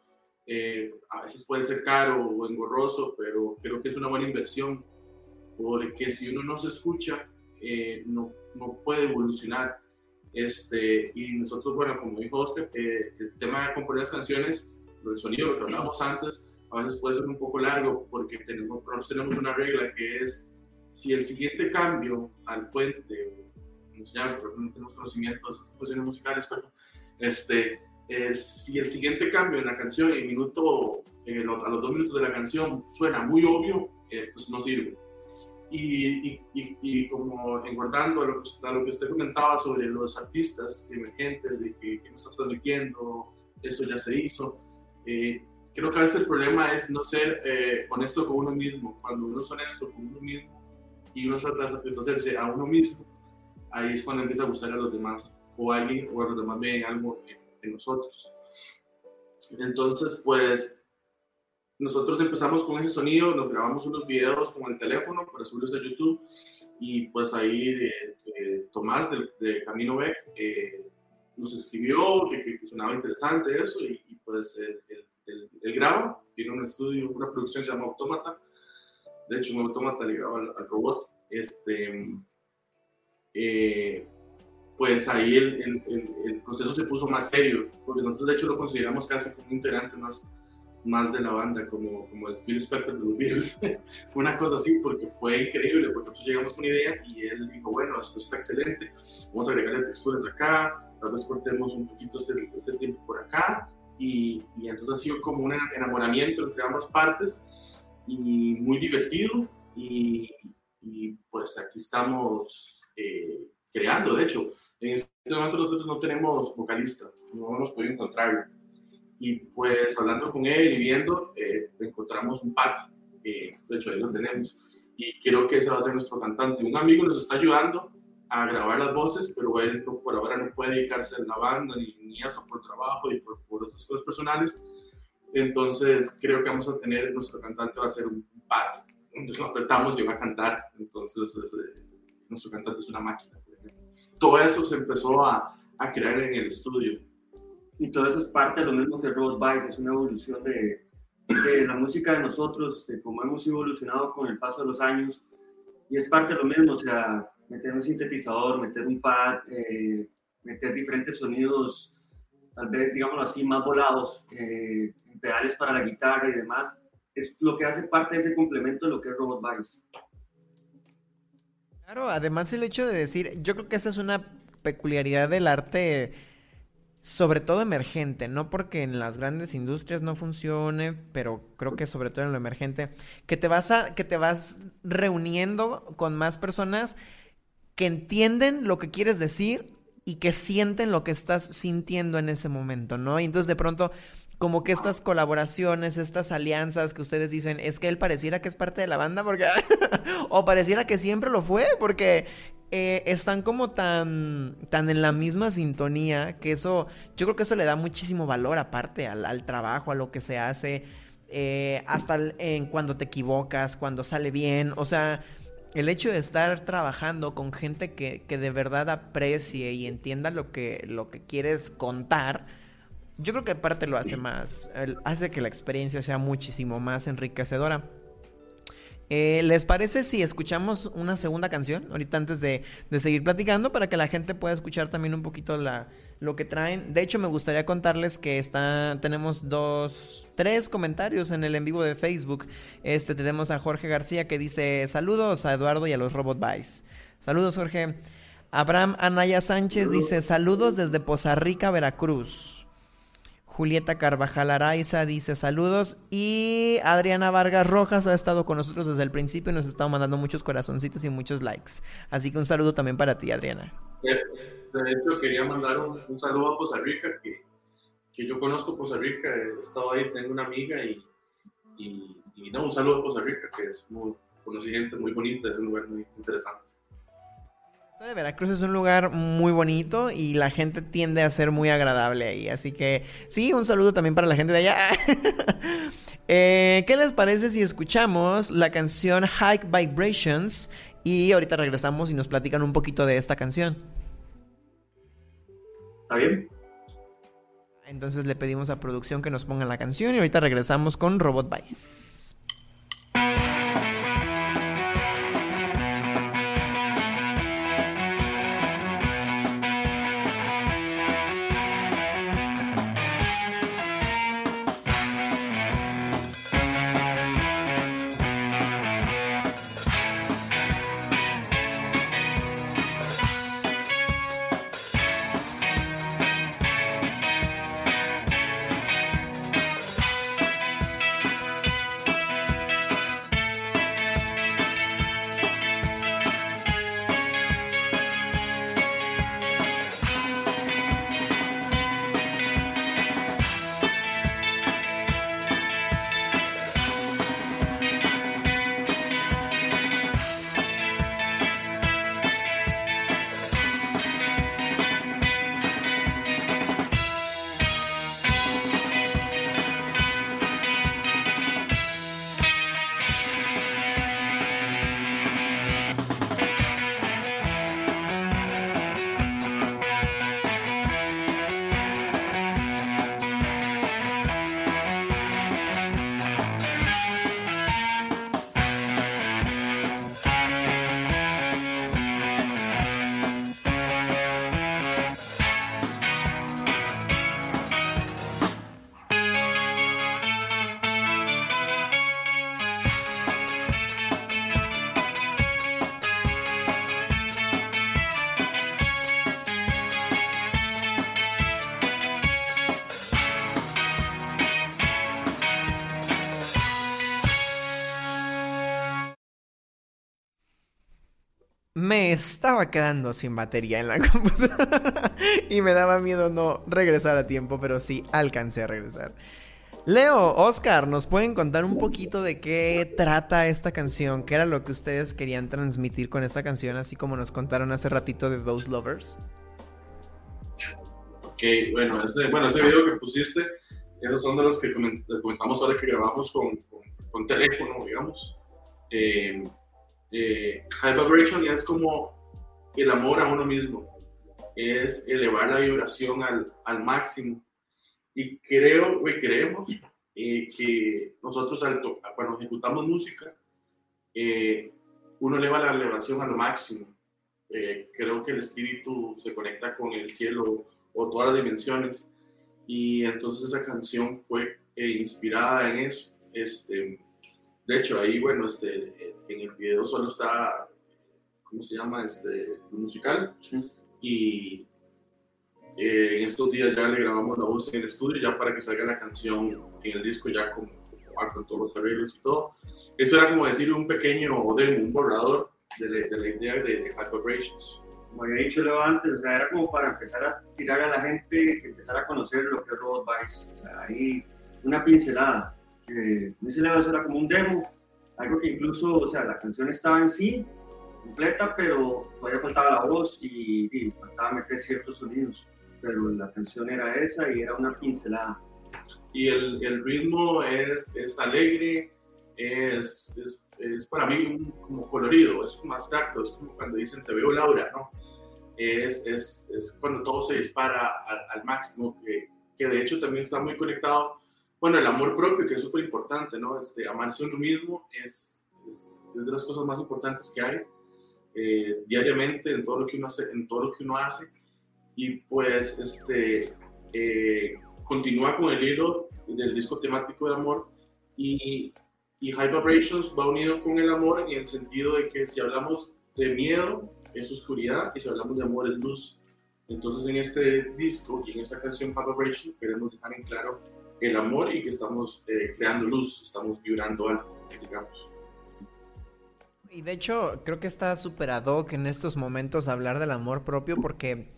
a veces puede ser caro o engorroso, pero creo que es una buena inversión, porque si uno no se escucha, no, no, puede evolucionar. Este, y nosotros, bueno, como dijo Oscar, el tema de componer las canciones, el sonido, lo que hablábamos antes, a veces puede ser un poco largo porque tenemos, nosotros tenemos una regla que es si el siguiente cambio al puente, no sé, no tenemos conocimientos de musicales, pero este, es, si el siguiente cambio en la canción, en minuto, a los dos minutos de la canción, suena muy obvio, eh, pues no sirve. Y, y, y, como engordando a lo, a lo, que, usted comentaba sobre los artistas emergentes, de que, que no estás transmitiendo, eso ya se hizo. Eh, creo que a veces el problema es no ser eh, honesto con uno mismo. Cuando uno es honesto con uno mismo y uno trata de satisfacerse a uno mismo, ahí es cuando empieza a gustar a los demás o a alguien o a los demás ven algo en, nosotros. Entonces, pues nosotros empezamos con ese sonido, nos grabamos unos videos con el teléfono para subirlos a YouTube y pues ahí Tomás de, Camino Beck eh, nos escribió que, que, sonaba interesante eso y, pues el el graba, tiene un estudio, una producción que se llama Automata, de hecho un Automata ligado al, al robot, este, eh, pues ahí el, el, el, proceso se puso más serio, porque nosotros de hecho lo consideramos casi como un integrante más, más de la banda, como, como el Phil Spector de los Beatles, una cosa así, porque fue increíble, porque nosotros llegamos con una idea y él dijo, bueno, esto está excelente, vamos a agregarle texturas acá, tal vez cortemos un poquito este, este tiempo por acá, y, entonces ha sido como un enamoramiento entre ambas partes y muy divertido y, pues aquí estamos eh, creando, de hecho, en este momento nosotros no tenemos vocalista, no hemos podido encontrarlo. Y pues hablando con él y viendo, eh, encontramos un pat, de hecho ahí lo tenemos, y creo que ese va a ser nuestro cantante. Un amigo nos está ayudando a grabar las voces, pero él por ahora no puede dedicarse a la banda ni, ni a eso por trabajo y por, por, otras cosas personales. Entonces creo que vamos a tener, nuestro cantante va a ser un pat, entonces lo apretamos y va a cantar, entonces nuestro cantante es una máquina. Todo eso se empezó a, a, crear en el estudio. Y todo eso es parte de lo mismo que Road Vice, es una evolución de, de la música de nosotros, de cómo hemos evolucionado con el paso de los años, y es parte de lo mismo, o sea, meter un sintetizador, meter un pad, eh, meter diferentes sonidos tal vez, digámoslo así, más volados, eh, pedales para la guitarra y demás, es lo que hace parte de ese complemento de lo que es Robot Vice. Claro, además el hecho de decir, yo creo que esa es una peculiaridad del arte, sobre todo emergente, no porque en las grandes industrias no funcione, pero creo que sobre todo en lo emergente, que te vas a, que te vas reuniendo con más personas que entienden lo que quieres decir y que sienten lo que estás sintiendo en ese momento, ¿no? Y entonces de pronto como que estas colaboraciones, estas alianzas que ustedes dicen, es que él pareciera que es parte de la banda, porque o pareciera que siempre lo fue, porque eh, están como tan, tan en la misma sintonía, que eso, yo creo que eso le da muchísimo valor aparte al, trabajo, a lo que se hace, eh, hasta en cuando te equivocas, cuando sale bien, o sea, el hecho de estar trabajando con gente que, que de verdad aprecie y entienda lo que, lo que quieres contar, yo creo que aparte lo hace más, hace que la experiencia sea muchísimo más enriquecedora. Eh, ¿Les parece si escuchamos una segunda canción ahorita antes de, seguir platicando para que la gente pueda escuchar también un poquito la, lo que traen? De hecho, me gustaría contarles que está, tenemos dos, tres comentarios en el en vivo de Facebook. Este tenemos a Jorge García que dice saludos a Eduardo y a los Robot Vice. Saludos, Jorge. Abraham Anaya Sánchez dice saludos desde Poza Rica, Veracruz. Julieta Carvajal Araiza dice saludos. Y Adriana Vargas Rojas ha estado con nosotros desde el principio y nos ha estado mandando muchos corazoncitos y muchos likes. Así que un saludo también para ti, Adriana. De, hecho, quería mandar un, saludo a Costa Rica, que, que, yo conozco Costa Rica, he estado ahí, tengo una amiga y, y, no, un saludo a Costa Rica, que es muy, conocimiento muy bonita, es un lugar muy interesante Veracruz es un lugar muy bonito y la gente tiende a ser muy agradable ahí. Así que sí, un saludo también para la gente de allá. Eh, ¿Qué les parece si escuchamos la canción Hike Vibrations? Y ahorita regresamos y nos platican un poquito de esta canción. ¿Está bien? Entonces le pedimos a producción que nos ponga la canción y ahorita regresamos con Robot Vice. Me estaba quedando sin batería en la computadora y me daba miedo no regresar a tiempo, pero sí alcancé a regresar. Leo, Oscar, ¿nos pueden contar un poquito de qué trata esta canción? ¿Qué era lo que ustedes querían transmitir con esta canción, así como nos contaron hace ratito de Those Lovers? Ok, bueno, ese, bueno, ese video que pusiste, esos son de los que comentamos ahora que grabamos con, con, teléfono, digamos. Eh, eh, high vibration es como el amor a uno mismo, es elevar la vibración al, al máximo. Y creo, y creemos eh, que nosotros cuando ejecutamos música, eh, uno eleva la elevación a lo máximo. creo que el espíritu se conecta con el cielo o todas las dimensiones Y entonces esa canción fue eh, inspirada en eso. Este, de hecho, ahí, bueno, este, en el video solo está, ¿cómo se llama? Este, musical. Y eh, en estos días ya le grabamos la voz en el estudio, ya para que salga la canción en el disco, ya con, con todos los arreglos y todo. Eso era como decir un pequeño demo, un borrador de la, de la idea de, de Vibrations. Como había dicho Leo antes, o sea, era como para empezar a tirar a la gente, que empezara a conocer lo que es Robot Vice. O sea, ahí una pincelada. Que, no eso era como un demo, algo que incluso, o sea, la canción estaba en sí, completa, pero todavía faltaba la voz y, y faltaba meter ciertos sonidos. Pero la canción era esa y era una pincelada. Y el, el ritmo es, es alegre, es, es, es, para mí como colorido, es como abstracto, es como cuando dicen te veo Laura, ¿no? Es, es cuando todo se dispara al, al máximo, que, que, de hecho también está muy conectado, bueno, el amor propio, que es súper importante, ¿no? Este, amarse uno mismo es, es, de las cosas más importantes que hay eh, diariamente en todo, lo que uno hace, en todo lo que uno hace. Y pues, este, eh, continúa con el hilo del disco temático de amor y, y High Vibrations va unido con el amor en el sentido de que si hablamos de miedo es oscuridad y si hablamos de amor es luz. Entonces en este disco y en esta canción High Vibrations queremos dejar en claro el amor y que estamos eh, creando luz, estamos vibrando algo, digamos. Y de hecho creo que está súper ad hoc en estos momentos hablar del amor propio porque...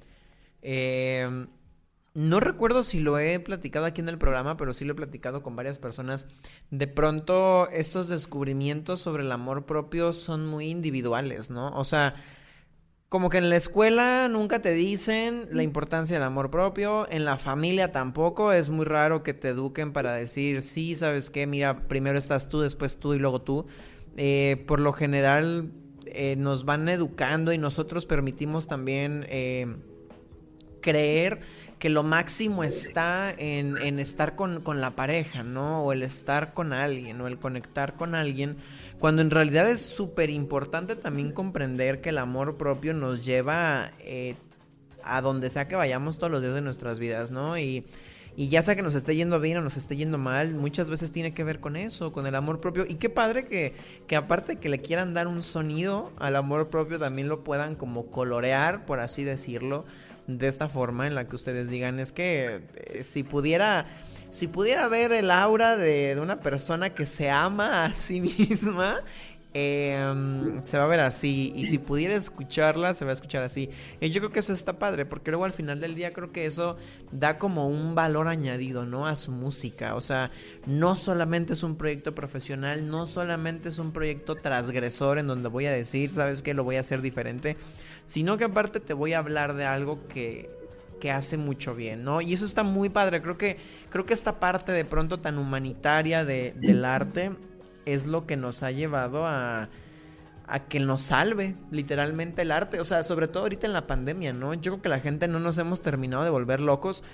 Eh, no recuerdo si lo he platicado aquí en el programa, pero sí lo he platicado con varias personas. De pronto, estos descubrimientos sobre el amor propio son muy individuales, ¿no? O sea, como que en la escuela nunca te dicen la importancia del amor propio, en la familia tampoco, es muy raro que te eduquen para decir, sí, sabes qué, mira, primero estás tú, después tú y luego tú. Eh, por lo general eh, nos van educando y nosotros permitimos también eh, creer que lo máximo está en, estar con, la pareja, ¿no? O el estar con alguien, o el conectar con alguien, cuando en realidad es súper importante también comprender que el amor propio nos lleva eh, a donde sea que vayamos todos los días de nuestras vidas, ¿no? Y, y ya sea que nos esté yendo bien o nos esté yendo mal, muchas veces tiene que ver con eso, con el amor propio. Y qué padre que, que aparte que le quieran dar un sonido al amor propio, también lo puedan como colorear, por así decirlo de esta forma en la que ustedes digan es que eh, si pudiera si pudiera ver el aura de, de, una persona que se ama a sí misma Em, se va a ver así. Y si pudiera escucharla, se va a escuchar así. Y yo creo que eso está padre, porque luego al final del día creo que eso da como un valor añadido, ¿no? A su música. O sea, no solamente es un proyecto profesional, no solamente es un proyecto transgresor en donde voy a decir, ¿sabes qué? Lo voy a hacer diferente. Sino que aparte te voy a hablar de algo que, que hace mucho bien, ¿no? Y eso está muy padre. Creo que, creo que esta parte de pronto tan humanitaria de, del arte es lo que nos ha llevado a, a que nos salve literalmente el arte. O sea, sobre todo ahorita en la pandemia, ¿no? Yo creo que la gente no nos hemos terminado de volver locos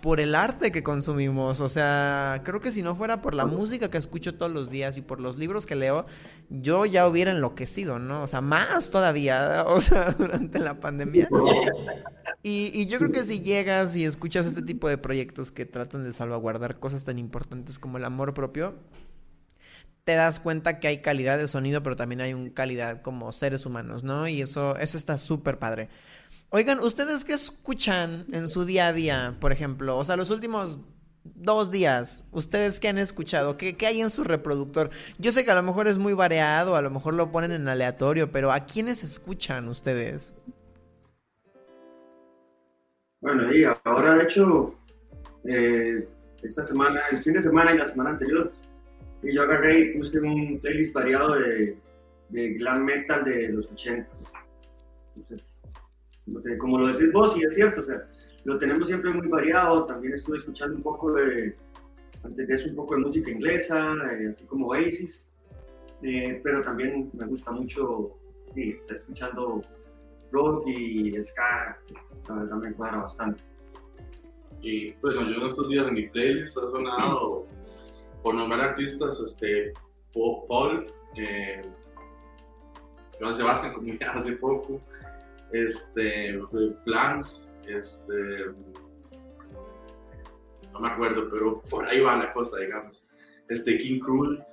por el arte que consumimos. O sea, creo que si no fuera por la música que escucho todos los días y por los libros que leo, yo ya hubiera enloquecido, ¿no? O sea, más todavía, o sea, durante la pandemia. Y, y yo creo que si llegas y escuchas este tipo de proyectos que tratan de salvaguardar cosas tan importantes como el amor propio, te das cuenta que hay calidad de sonido, pero también hay un calidad como seres humanos, ¿no? Y eso, eso está súper padre. Oigan, ¿ustedes qué escuchan en su día a día, por ejemplo? O sea, los últimos dos días, ¿ustedes qué han escuchado? ¿Qué, ¿Qué, hay en su reproductor? Yo sé que a lo mejor es muy variado, a lo mejor lo ponen en aleatorio, pero ¿a quiénes escuchan ustedes? Bueno, y ahora de hecho, eh, esta semana, el fin de semana y la semana anterior, y yo agarré y puse un playlist variado de, de glam metal de los 80s. Entonces, como lo decís vos, y es cierto, o sea, lo tenemos siempre muy variado. También estuve escuchando un poco de, antes de eso, un poco de música inglesa, eh, así como Oasis. Eh, pero también me gusta mucho sí, estar escuchando rock y ska, la verdad me cuadra bastante. Y bueno, yo en estos días en mi playlist ha sonado por nombrar artistas, este, Paul, eh, Joan Sebastián, como hace poco, este, Flans, este, no me acuerdo, pero por ahí va la cosa, digamos. Este King Cruel,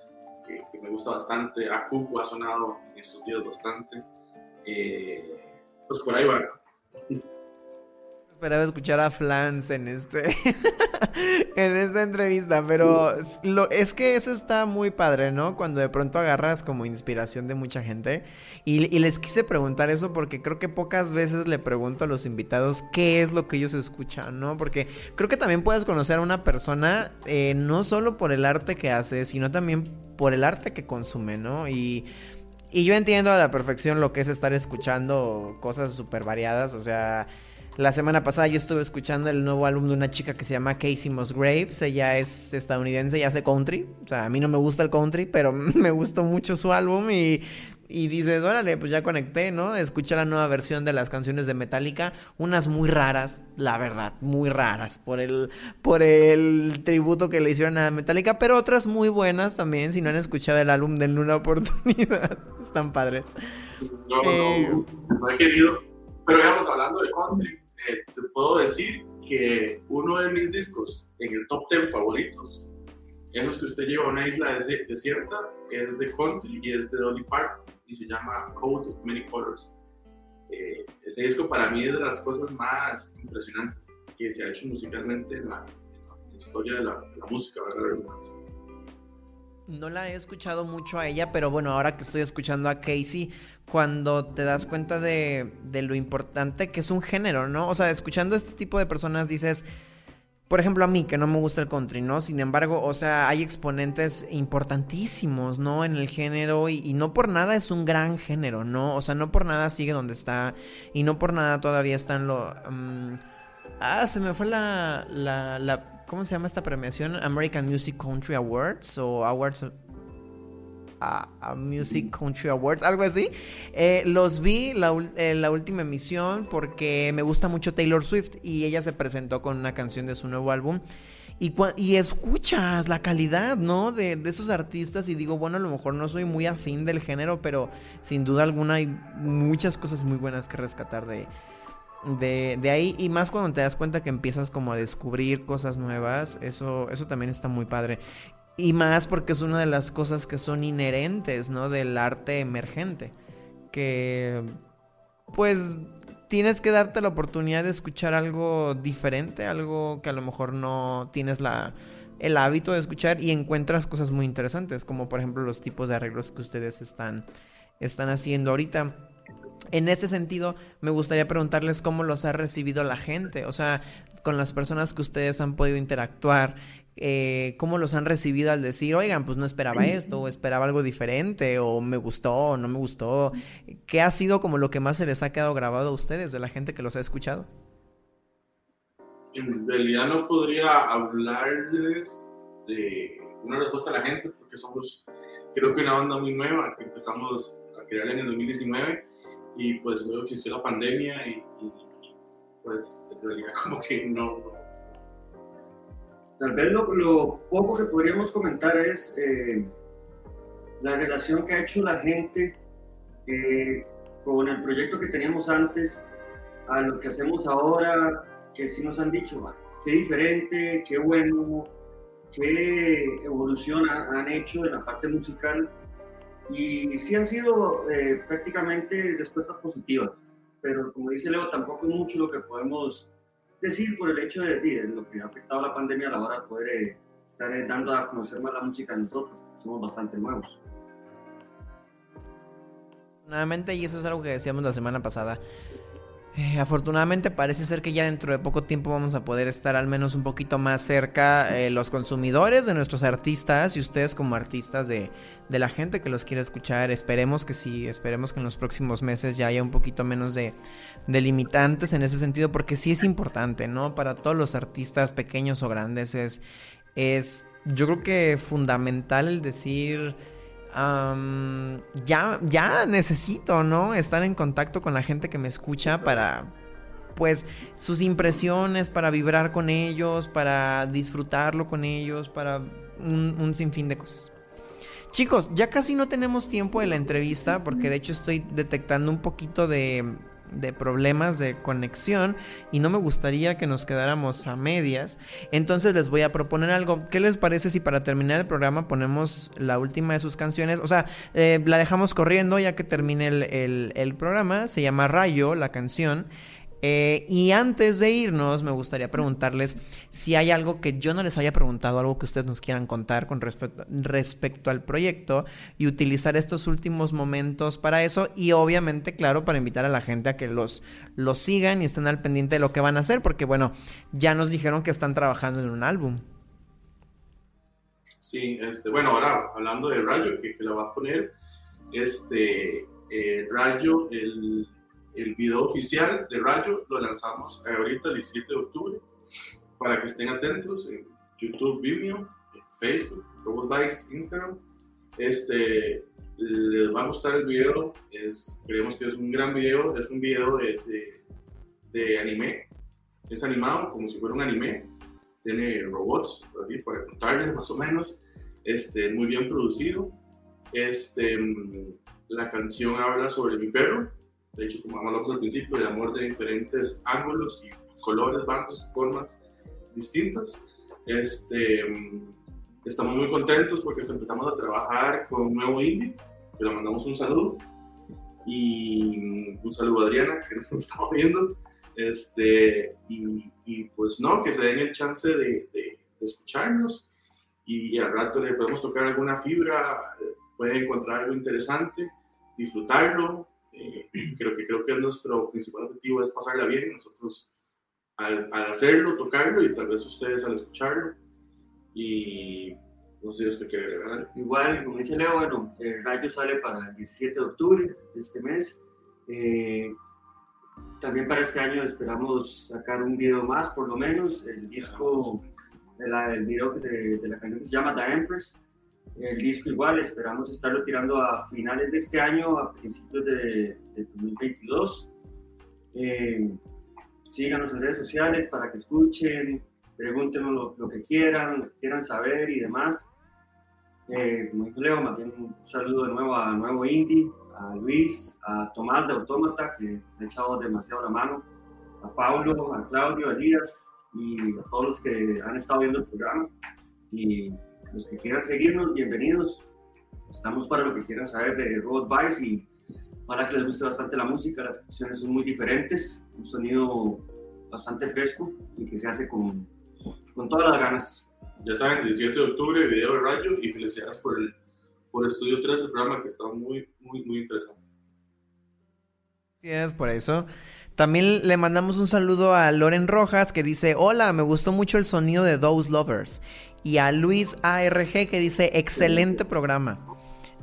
que, me gusta bastante, Akuku ha sonado en estos días bastante, eh, pues por ahí va. Esperaba escuchar a Flans en este en esta entrevista, pero es que eso está muy padre, ¿no? Cuando de pronto agarras como inspiración de mucha gente. Y, les quise preguntar eso porque creo que pocas veces le pregunto a los invitados qué es lo que ellos escuchan, ¿no? Porque creo que también puedes conocer a una persona eh, no solo por el arte que hace, sino también por el arte que consume, ¿no? Y y yo entiendo a la perfección lo que es estar escuchando cosas súper variadas. O sea, la semana pasada yo estuve escuchando el nuevo álbum de una chica que se llama Casey Musgraves. Ella es estadounidense y hace country. O sea, a mí no me gusta el country, pero me gustó mucho su álbum y y dices, órale, pues ya conecté, ¿no? Escuché la nueva versión de las canciones de Metallica, unas muy raras, la verdad, muy raras por el por el tributo que le hicieron a Metallica, pero otras muy buenas también, si no han escuchado el álbum denle una oportunidad. Están padres. No, no, eh, no he querido. Pero digamos, hablando de country, eh, te puedo decir que uno de mis discos en el top 10 favoritos en los que usted lleva a una isla desierta es de country y es de Dolly Parton y se llama Code of Many Colors. Eh, ese disco para mí es de las cosas más impresionantes que se ha hecho musicalmente en la, historia de la, música, ¿verdad? No la he escuchado mucho a ella, pero bueno, ahora que estoy escuchando a Casey, cuando te das cuenta de, de lo importante que es un género, ¿no? O sea, escuchando a este tipo de personas dices, por ejemplo, a mí, que no me gusta el country, ¿no? Sin embargo, o sea, hay exponentes importantísimos, ¿no? En el género y, no por nada es un gran género, ¿no? O sea, no por nada sigue donde está y no por nada todavía está en lo... Mm, ah, se me fue la, la, la... ¿Cómo se llama esta premiación? American Music Country Awards o Awards a, Music Country Awards, algo así. Eh, los vi la, eh, la, última emisión porque me gusta mucho Taylor Swift y ella se presentó con una canción de su nuevo álbum. Y, escuchas la calidad, ¿no? De, de, esos artistas y digo, bueno, a lo mejor no soy muy afín del género, pero sin duda alguna hay muchas cosas muy buenas que rescatar de, de, de, ahí y más cuando te das cuenta que empiezas como a descubrir cosas nuevas, eso, eso también está muy padre. Y más porque es una de las cosas que son inherentes, ¿no? Del arte emergente. Que, pues, tienes que darte la oportunidad de escuchar algo diferente, algo que a lo mejor no tienes la, el hábito de escuchar y encuentras cosas muy interesantes, como por ejemplo los tipos de arreglos que ustedes están, están haciendo ahorita. En este sentido, me gustaría preguntarles cómo los ha recibido la gente, o sea, con las personas que ustedes han podido interactuar, eh, cómo los han recibido al decir, oigan, pues no esperaba esto, o esperaba algo diferente, o me gustó, o no me gustó. ¿Qué ha sido como lo que más se les ha quedado grabado a ustedes, de la gente que los ha escuchado? En realidad no podría hablarles de una respuesta a la gente, porque somos, creo que una banda muy nueva, que empezamos a crear en el 2019, y pues luego existió la pandemia, y, pues en realidad como que no. Tal vez lo, poco que podríamos comentar es eh, la relación que ha hecho la gente eh, con el proyecto que teníamos antes a lo que hacemos ahora, que sí nos han dicho, qué diferente, qué bueno, qué evolución han hecho en la parte musical y sí han sido eh, prácticamente respuestas positivas, pero como dice Leo, tampoco es mucho lo que podemos decir por el hecho de, de, lo que ha afectado la pandemia a la hora de poder eh, estar eh, dando a conocer más la música de nosotros, somos bastante nuevos. Nuevamente, y eso es algo que decíamos la semana pasada, eh, afortunadamente parece ser que ya dentro de poco tiempo vamos a poder estar al menos un poquito más cerca los consumidores de nuestros artistas y ustedes como artistas de, de, la gente que los quiere escuchar. Esperemos que sí, esperemos que en los próximos meses ya haya un poquito menos de, delimitantes en ese sentido, porque sí es importante, ¿no? Para todos los artistas pequeños o grandes es, es yo creo que fundamental el decir, ya, ya necesito, ¿no? Estar en contacto con la gente que me escucha para, pues, sus impresiones, para vibrar con ellos, para disfrutarlo con ellos, para un, un sinfín de cosas. Chicos, ya casi no tenemos tiempo de la entrevista porque de hecho estoy detectando un poquito de de problemas de conexión y no me gustaría que nos quedáramos a medias. Entonces les voy a proponer algo. ¿Qué les parece si para terminar el programa ponemos la última de sus canciones? O sea, eh, la dejamos corriendo ya que termine el, el programa. Se llama Rayo, la canción. Eh, y antes de irnos, me gustaría preguntarles si hay algo que yo no les haya preguntado, algo que ustedes nos quieran contar con respecto, al proyecto y utilizar estos últimos momentos para eso y obviamente, claro, para invitar a la gente a que los, los sigan y estén al pendiente de lo que van a hacer, porque bueno, ya nos dijeron que están trabajando en un álbum. Sí, este, bueno, ahora hablando de Rayo, que, que la va a poner, este, eh, Rayo, el el video oficial de Rayo lo lanzamos ahorita el 17 de octubre para que estén atentos en YouTube, Vimeo, Facebook, Robot Vice, Instagram. Este, les va a gustar el video, es, creemos que es un gran video, es un video de, de, anime, es animado como si fuera un anime, tiene robots, así, para contarles más o menos, este, muy bien producido. Este, la canción habla sobre mi perro, de hecho, como hablamos al principio, el amor de diferentes ángulos y colores, bandos, formas distintas. Este, estamos muy contentos porque empezamos a trabajar con un nuevo indie, que le mandamos un saludo. Y un saludo a Adriana, que nos estamos viendo. Este, y, y, pues no, que se den el chance de, de, escucharnos y al rato le podemos tocar alguna fibra, pueden encontrar algo interesante, disfrutarlo, eh, creo, que, creo que nuestro principal objetivo es pasarla bien, nosotros al, al, hacerlo, tocarlo y tal vez ustedes al escucharlo. Y no sé si quiere agregar. Igual, como dice Leo, bueno, el rayo sale para el 17 de octubre de este mes. Eh, también para este año esperamos sacar un video más, por lo menos. El disco, el video que de la canción que se llama The Empress el disco igual, esperamos estarlo tirando a finales de este año, a principios de, 2022. Eh, síganos en redes sociales para que escuchen, pregúntenos lo, que quieran, lo que quieran saber y demás. Eh, como dijo Leo, más bien un saludo de nuevo a Nuevo Indie, a Luis, a Tomás de Autómata, que se ha echado demasiado la mano, a Paulo, a Claudio, a Díaz y a todos los que han estado viendo el programa. Y los que quieran seguirnos, bienvenidos. Estamos para lo que quieran saber de Robot Vice y para que les guste bastante la música. Las canciones son muy diferentes, un sonido bastante fresco y que se hace con, con todas las ganas. Ya saben, 17 de octubre, video de radio y felicidades por el por Estudio 3, el programa que está muy, muy, muy interesante. Gracias por eso. También le mandamos un saludo a Loren Rojas que dice, hola, me gustó mucho el sonido de Those Lovers y a Luis ARG que dice excelente programa.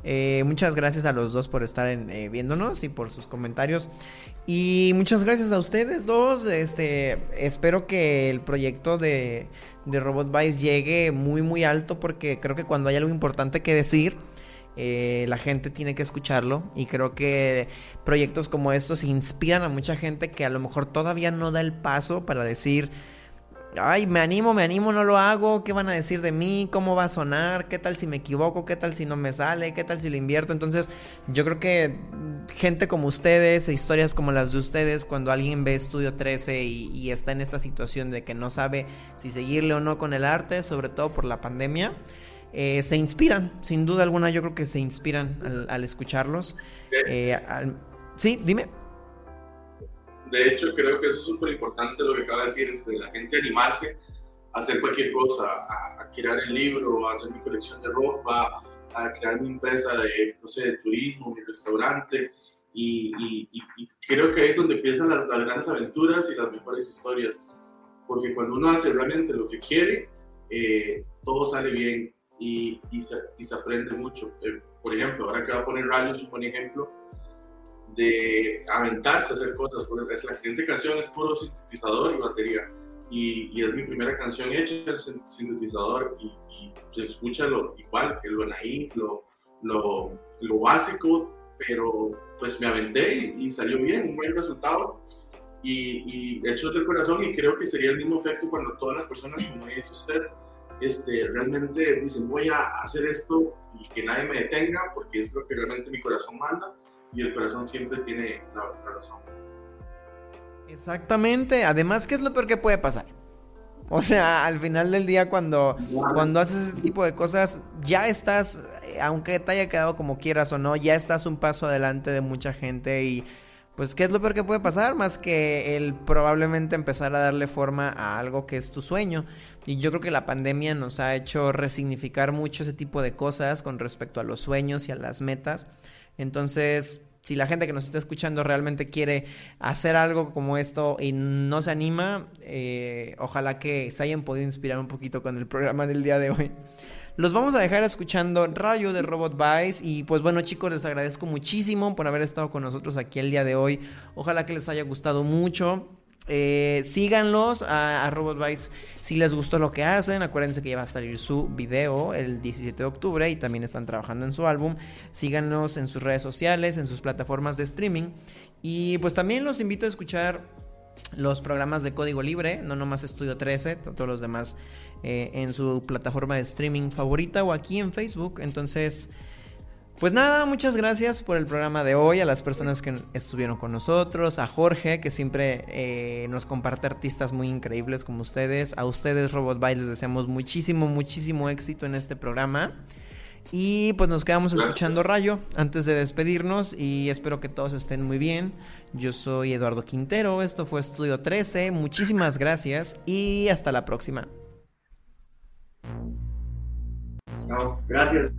Eh, muchas gracias a los dos por estar eh, viéndonos y por sus comentarios. Y muchas gracias a ustedes dos. Este, espero que el proyecto de, de Robot Vice llegue muy muy alto porque creo que cuando hay algo importante que decir, eh, la gente tiene que escucharlo y creo que proyectos como estos inspiran a mucha gente que a lo mejor todavía no da el paso para decir ay, me animo, me animo, no lo hago, ¿qué van a decir de mí? ¿Cómo va a sonar? ¿Qué tal si me equivoco? ¿Qué tal si no me sale? ¿Qué tal si lo invierto? Entonces, yo creo que gente como ustedes, e historias como las de ustedes, cuando alguien ve Estudio 13 y, está en esta situación de que no sabe si seguirle o no con el arte, sobre todo por la pandemia, eh, se inspiran, sin duda alguna yo creo que se inspiran al, escucharlos. Eh, sí, dime. De hecho, creo que eso es súper importante lo que acaba de decir, este, la gente animarse a hacer cualquier cosa, a, crear el libro, a hacer mi colección de ropa, a crear mi empresa de, no sé, de turismo, mi restaurante. Y, creo que ahí es donde empiezan las, grandes aventuras y las mejores historias. Porque cuando uno hace realmente lo que quiere, eh, todo sale bien y, se, se, aprende mucho. Eh, por ejemplo, ahora que voy a poner rayos, un buen ejemplo, de aventarse a hacer cosas. Porque la siguiente canción es puro sintetizador y batería. Y, es mi primera canción hecha en sintetizador y, se escucha lo igual que lo naif, lo, lo, lo, básico, pero pues me aventé y, salió bien, un buen resultado. Y, y hecho del corazón y creo que sería el mismo efecto cuando todas las personas, como dice usted, este, realmente dicen voy a hacer esto y que nadie me detenga porque es lo que realmente mi corazón manda y el corazón siempre tiene la, razón. Exactamente. Además, ¿qué es lo peor que puede pasar? O sea, al final del día cuando, cuando haces ese tipo de cosas, ya estás, eh, aunque te haya quedado como quieras o no, ya estás un paso adelante de mucha gente y pues ¿qué es lo peor que puede pasar? Más que el probablemente empezar a darle forma a algo que es tu sueño. Y yo creo que la pandemia nos ha hecho resignificar mucho ese tipo de cosas con respecto a los sueños y a las metas. Entonces, si la gente que nos está escuchando realmente quiere hacer algo como esto y no se anima, eh, ojalá que se hayan podido inspirar un poquito con el programa del día de hoy. Los vamos a dejar escuchando Rayo de Robot Vice. Y pues bueno, chicos, les agradezco muchísimo por haber estado con nosotros aquí el día de hoy. Ojalá que les haya gustado mucho. Eh, síganlos a, Robot Vice si les gustó lo que hacen. Acuérdense que ya va a salir su video el 17 de octubre y también están trabajando en su álbum. Síganos en sus redes sociales, en sus plataformas de streaming. Y pues también los invito a escuchar los programas de código libre, no nomás Estudio 13, todos los demás eh, en su plataforma de streaming favorita o aquí en Facebook. Entonces, pues nada, muchas gracias por el programa de hoy, a las personas que estuvieron con nosotros, a Jorge, que siempre eh, nos comparte artistas muy increíbles como ustedes, a ustedes Robot By les deseamos muchísimo, muchísimo éxito en este programa. Y pues nos quedamos escuchando Rayo antes de despedirnos y espero que todos estén muy bien. Yo soy Eduardo Quintero, esto fue Estudio 13, muchísimas gracias y hasta la próxima. Chao, gracias.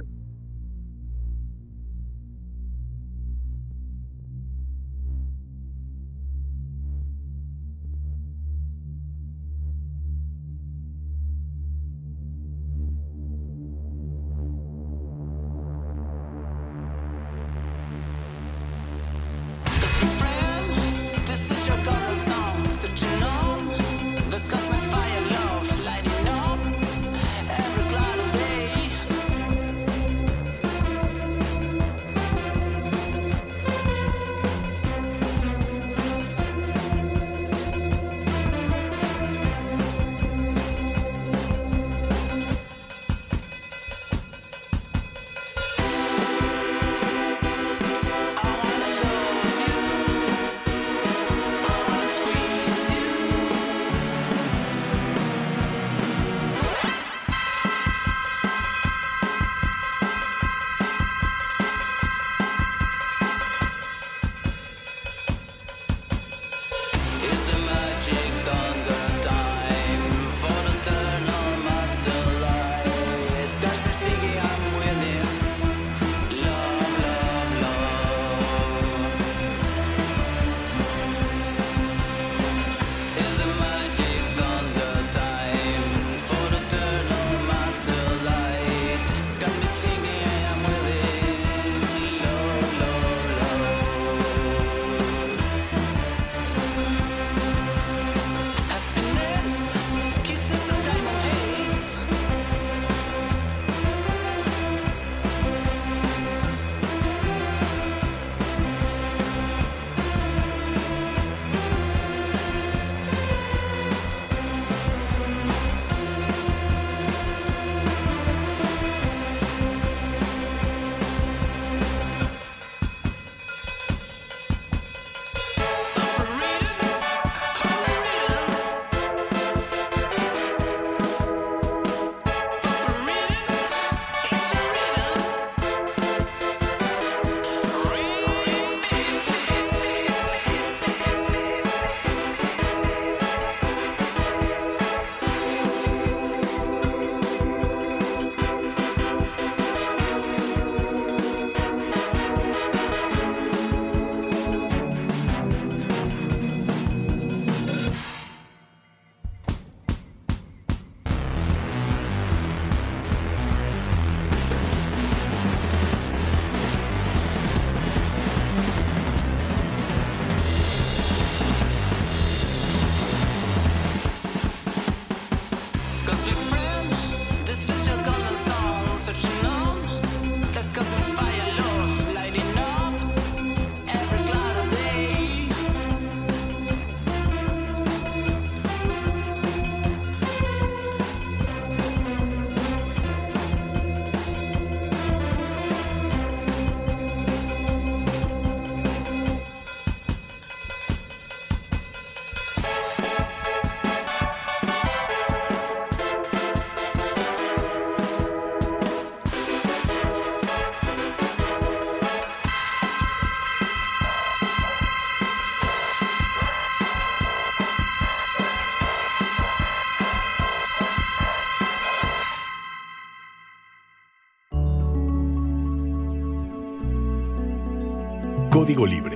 Libre